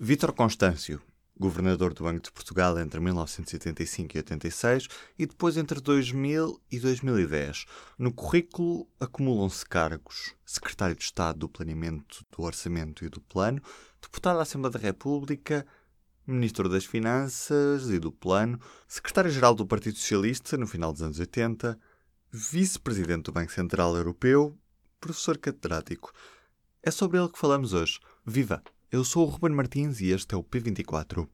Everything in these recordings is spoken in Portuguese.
Vítor Constâncio, governador do Banco de Portugal entre 1985 e 86 e depois entre 2000 e 2010. No currículo acumulam-se cargos: secretário de Estado do Planeamento, do Orçamento e do Plano, deputado da Assembleia da República, ministro das Finanças e do Plano, secretário-geral do Partido Socialista no final dos anos 80, vice-presidente do Banco Central Europeu, professor catedrático. É sobre ele que falamos hoje. Viva! Eu sou o Ruben Martins e este é o P24.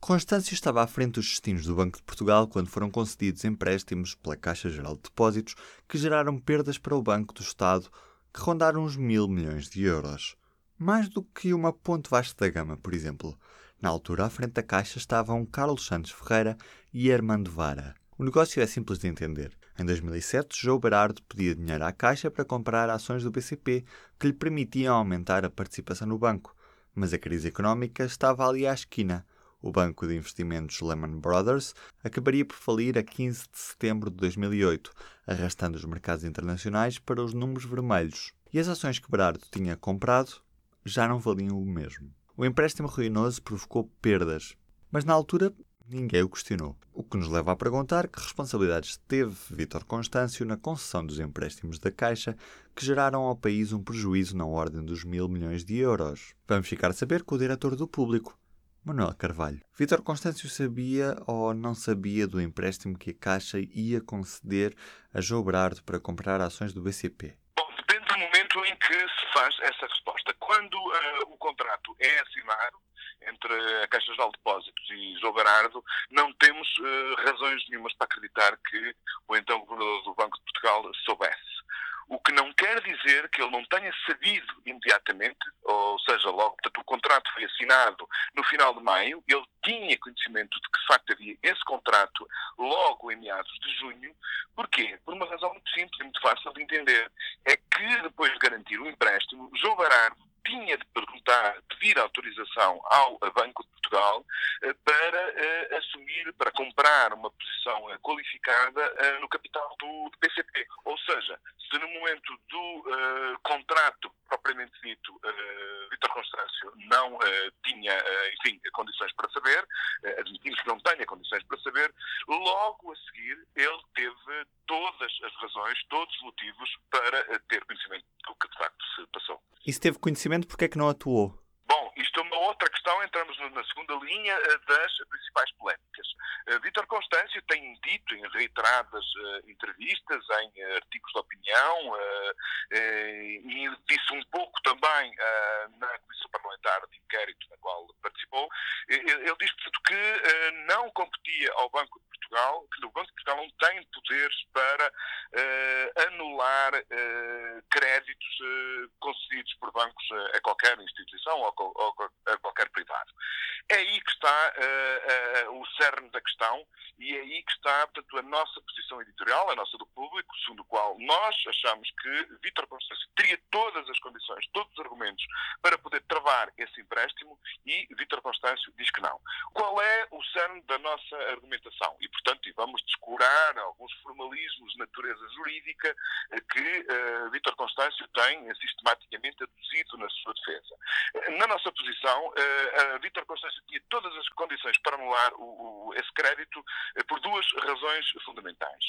Constâncio estava à frente dos destinos do Banco de Portugal quando foram concedidos empréstimos pela Caixa Geral de Depósitos que geraram perdas para o Banco do Estado que rondaram uns mil milhões de euros. Mais do que uma ponte vasta da gama, por exemplo. Na altura, à frente da Caixa estavam Carlos Santos Ferreira e Armando Vara. O negócio é simples de entender. Em 2007, João Berardo pedia dinheiro à Caixa para comprar ações do BCP que lhe permitiam aumentar a participação no banco. Mas a crise económica estava ali à esquina. O banco de investimentos Lehman Brothers acabaria por falir a 15 de setembro de 2008, arrastando os mercados internacionais para os números vermelhos. E as ações que Berardo tinha comprado já não valiam o mesmo. O empréstimo ruinoso provocou perdas, mas na altura ninguém o questionou. O que nos leva a perguntar que responsabilidades teve Vítor Constâncio na concessão dos empréstimos da Caixa que geraram ao país um prejuízo na ordem dos mil milhões de euros. Vamos ficar a saber com o diretor do público, Manuel Carvalho. Vítor Constâncio sabia ou não sabia do empréstimo que a Caixa ia conceder a João Berardo para comprar ações do BCP? Bom, depende do momento em que se faz essa resposta. Quando uh, o contrato é assinado, entre a Caixa Geral de Depósitos e João Berardo, não temos uh, razões nenhumas para acreditar que o então Governador do Banco de Portugal soubesse. O que não quer dizer que ele não tenha sabido imediatamente, ou seja, logo, portanto, o contrato foi assinado no final de maio, ele tinha conhecimento de que de facto havia esse contrato logo em meados de junho. Porquê? Por uma razão muito simples e muito fácil de entender. É que depois de garantir o empréstimo, João Berardo tinha de perguntar, pedir autorização ao Banco de Portugal eh, para uh, assumir, para comprar uma posição uh, qualificada no capital do, PCP. Ou seja, se no momento do contrato propriamente dito, Vítor Constâncio não tinha, enfim, condições para saber, admitimos que não tenha condições para saber, logo a seguir ele teve todas as razões, todos os motivos para ter conhecimento do que de facto se passou. E se teve conhecimento, porquê é que não atuou? Isto é uma outra questão, entramos na segunda linha eh, das principais polémicas. Uh, Vítor Constâncio tem dito em reiteradas uh, entrevistas, em artigos de opinião, e disse um pouco também na Comissão Parlamentar de Inquérito na qual participou, ele disse que não competia ao Banco de Portugal, que o Banco de Portugal não tem poderes para anular créditos concedidos por bancos a qualquer instituição ou a qualquer privado. É aí que está uh, uh, o cerne da questão e é aí que está, portanto, a nossa posição editorial, a nossa do público, segundo o qual nós achamos que Vítor Constâncio teria todas as condições, todos os argumentos para poder travar esse empréstimo e Vítor Constâncio diz que não. Qual é o cerne da nossa argumentação? E, portanto, vamos descurar alguns formalismos de natureza jurídica eh, que uh, Vítor Constâncio tem sistematicamente aduzido na sua defesa. Na nossa posição, uh, Vítor Constâncio tinha todas as condições para anular o, o, esse crédito uh, por duas razões fundamentais.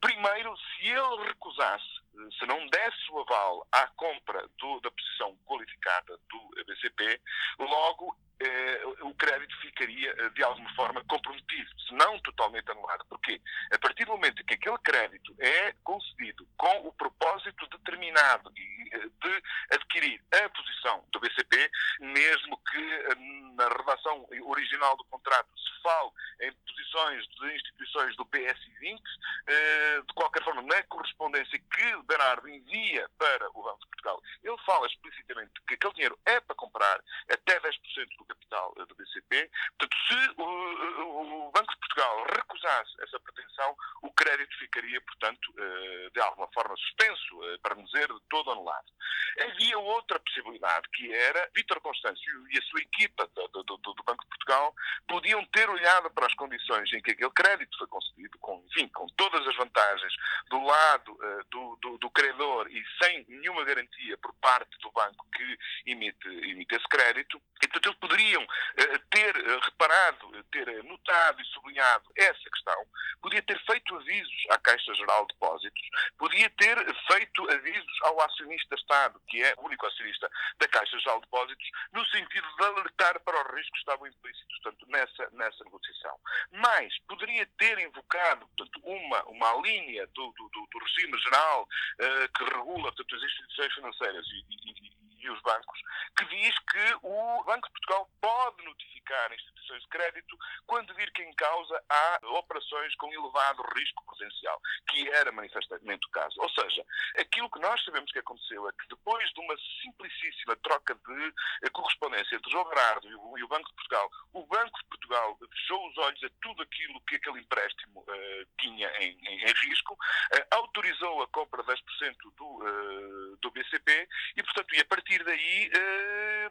primeiro, se ele recusasse, se não desse o aval à compra do, da posição qualificada do BCP, logo eh, o crédito ficaria eh, de alguma forma comprometido, se não totalmente anulado. Porquê? A partir do momento que aquele crédito é concedido com o propósito determinado eh, de adquirir a posição do BCP, mesmo que na redação original do contrato se fale em posições de instituições do PS20, de qualquer forma, na correspondência que Bernardo envia para o Banco de Portugal, ele fala explicitamente que aquele dinheiro é para comprar até 10% do capital do BCP. Portanto, se o, o, Banco de Portugal essa pretensão, o crédito ficaria, portanto, eh, de alguma forma suspenso, eh, para não dizer todo anulado. Havia outra possibilidade, que era Vítor Constâncio e a sua equipa do, do, do, Banco de Portugal podiam ter olhado para as condições em que aquele crédito foi concedido, com, enfim, com todas as vantagens do lado uh, do, do, do, credor e sem nenhuma garantia por parte do banco que emite, emite esse crédito, e portanto ele poderia salientado e sublinhado essa questão, podia ter feito avisos à Caixa Geral de Depósitos, podia ter feito avisos ao acionista Estado, que é o único acionista da Caixa Geral de Depósitos, no sentido de alertar para os riscos que estavam implícitos portanto, nessa, nessa negociação. Mas poderia ter invocado portanto, uma, uma linha do, do, do regime geral uh, que regula portanto, as instituições financeiras e, e, e os bancos, que diz que o Banco de Portugal pode notificar instituições de crédito quando vir que em causa há operações com elevado risco potencial, que era manifestamente o caso. Ou seja, aquilo que nós sabemos que aconteceu é que depois de uma simplicíssima troca de eh, correspondência entre João Bernardo e o Banco de Portugal, o Banco de Portugal fechou os olhos a tudo aquilo que aquele empréstimo uh, tinha em, em, em risco, uh, autorizou a compra de 10% do, uh, do BCP e, portanto, e a partir daí, uh,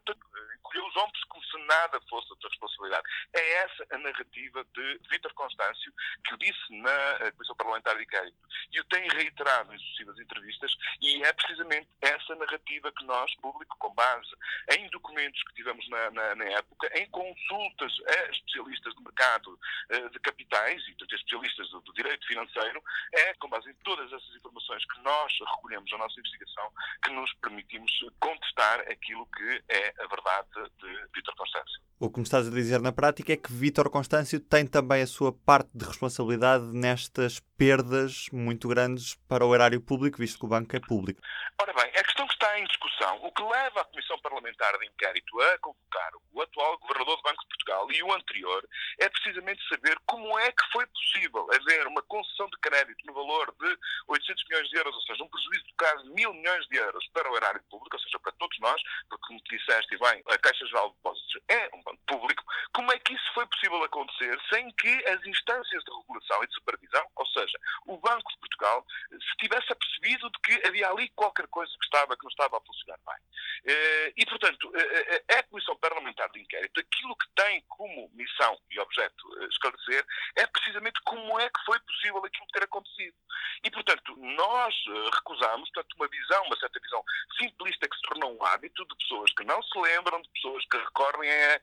encolheu os ombros como se nada fosse outra responsabilidade. É essa a narrativa de Vítor Constâncio, que o disse na eh, Comissão Parlamentar de Inquérito e o tem reiterado em sucessivas entrevistas, e é precisamente essa narrativa que nós, público, com base em documentos que tivemos na, na, na época, em consultas a especialistas do mercado uh, de capitais e portanto, especialistas do, do direito financeiro, é com base em todas essas informações que nós recolhemos na nossa investigação que nos permitimos contestar aquilo que é a verdade de Vítor Constâncio. O que me estás a dizer na prática é que Vítor Constâncio tem também a sua parte de responsabilidade nestas perdas muito grandes para o erário público, visto que o banco é público. Ora bem, a questão que está em discussão, o que leva a Comissão Parlamentar de Inquérito a convocar o atual Governador do Banco de Portugal e o anterior, é precisamente saber como é que foi possível haver uma concessão de crédito no valor de 800 milhões de euros, ou seja, um prejuízo de quase mil milhões de euros para o erário público, ou seja, para todos nós, porque, como disseste, bem, a Caixa Geral de Depósitos é um banco público, como é que isso foi possível acontecer sem que as instâncias de regulação e de supervisão, ou seja, o Banco de Portugal, se tivesse apercebido de que havia ali qualquer coisa que estava, que não estava a funcionar bem. Eh, e, portanto, eh, eh, a Comissão Parlamentar de Inquérito, aquilo que tem como missão e objeto esclarecer, é precisamente como é que foi possível aquilo ter acontecido. E, portanto, nós recusamos, portanto, uma visão, uma certa visão simplista que se tornou um hábito de pessoas que não se lembram, de pessoas que recorrem a,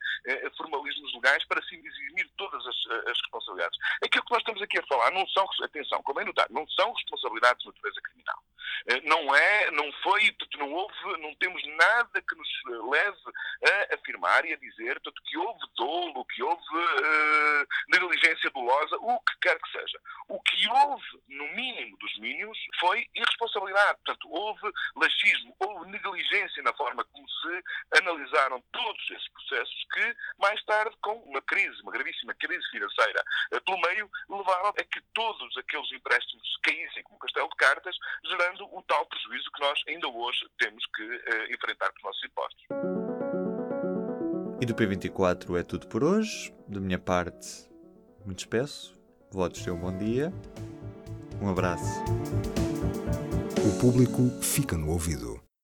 a formalismos legais para se eximir todas as, as, responsabilidades. Aquilo que nós estamos aqui a falar não são, atenção, como é notar, não são responsabilidades de natureza criminal. Eh, não é, não foi, não houve, não temos nada que nos leve a afirmar e a dizer portanto, que houve dolo, que houve uh, negligência dolosa, o que quer que seja. O que houve, no mínimo dos mínimos, foi irresponsabilidade. Portanto, houve laxismo, houve negligência na forma como se analisaram todos esses processos que, mais tarde, com uma crise, uma gravíssima crise financeira uh, pelo meio, levaram a que todos aqueles empréstimos caíssem como castelo de cartas, gerando o tal prejuízo que nós ainda hoje temos que uh, enfrentar com os nossos impostos. E do P24 é tudo por hoje. Da minha parte, muito espesso. Votos ter um bom dia. Um abraço. O público fica no ouvido.